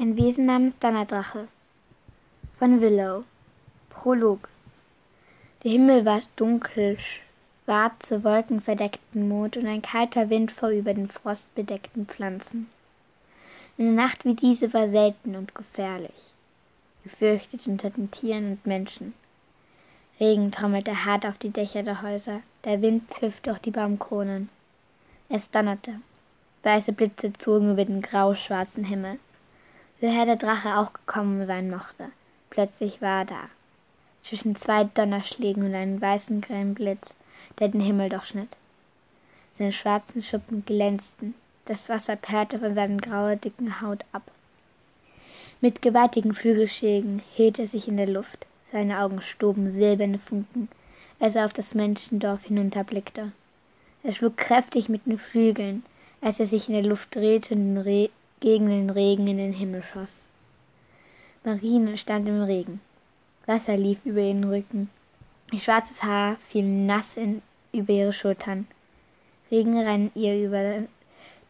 Wesen namens Donnerdrache von Willow Prolog Der Himmel war dunkel, schwarze Wolken verdeckten Mond und ein kalter Wind fuhr über den frostbedeckten Pflanzen. Eine Nacht wie diese war selten und gefährlich, gefürchtet unter den Tieren und Menschen. Regen trommelte hart auf die Dächer der Häuser, der Wind pfiff durch die Baumkronen. Es donnerte. Weiße Blitze zogen über den grauschwarzen Himmel. Woher der Drache auch gekommen sein mochte, plötzlich war er da. Zwischen zwei Donnerschlägen und einem weißen grellen Blitz, der den Himmel durchschnitt. Seine schwarzen Schuppen glänzten, das Wasser perlte von seiner grauen, dicken Haut ab. Mit gewaltigen Flügelschlägen hielt er sich in der Luft, seine Augen stoben silberne Funken, als er auf das Menschendorf hinunterblickte. Er schlug kräftig mit den Flügeln, als er sich in der Luft drehte und gegen den Regen in den Himmel schoss. Marine stand im Regen. Wasser lief über ihren Rücken. Ihr schwarzes Haar fiel nass in, über ihre Schultern. Regen rann ihr über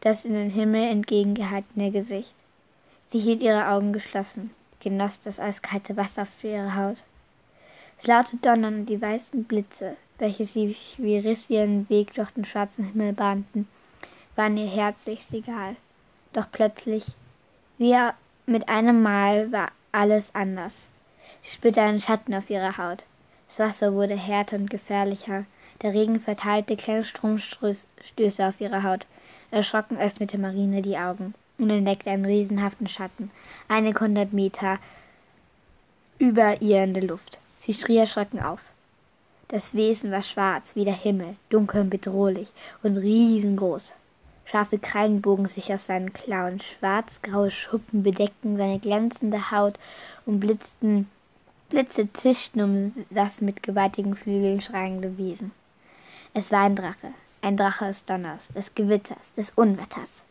das in den Himmel entgegengehaltene Gesicht. Sie hielt ihre Augen geschlossen, genoss das eiskalte Wasser für ihre Haut. Das laute Donnern und die weißen Blitze, welche sich wie Riss ihren Weg durch den schwarzen Himmel bahnten, waren ihr herzlichst egal. Doch plötzlich, wie mit einem Mal, war alles anders. Sie spürte einen Schatten auf ihrer Haut. Das Wasser wurde härter und gefährlicher. Der Regen verteilte kleine Stromstöße auf ihre Haut. Erschrocken öffnete Marine die Augen und entdeckte einen riesenhaften Schatten, einige hundert Meter über ihr in der Luft. Sie schrie erschrocken auf. Das Wesen war schwarz wie der Himmel, dunkel und bedrohlich und riesengroß. Scharfe Krallen bogen sich aus seinen Klauen, schwarzgraue Schuppen bedeckten seine glänzende Haut und blitzten, Blitze zischten um das mit gewaltigen Flügeln schreiende Wesen. Es war ein Drache, ein Drache des Donners, des Gewitters, des Unwetters.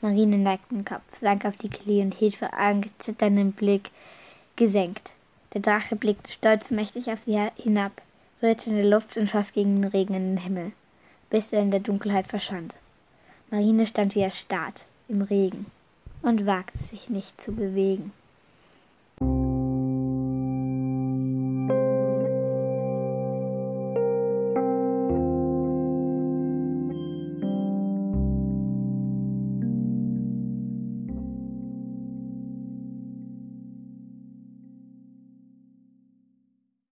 Marine neigte den Kopf, sank auf die Knie und hielt vor einem zitternden Blick gesenkt. Der Drache blickte stolz mächtig auf sie hinab, rührte in der Luft und schoss gegen den Regen in den Himmel, bis er in der Dunkelheit verschwand. Marine stand wie erstarrt im Regen und wagte sich nicht zu bewegen.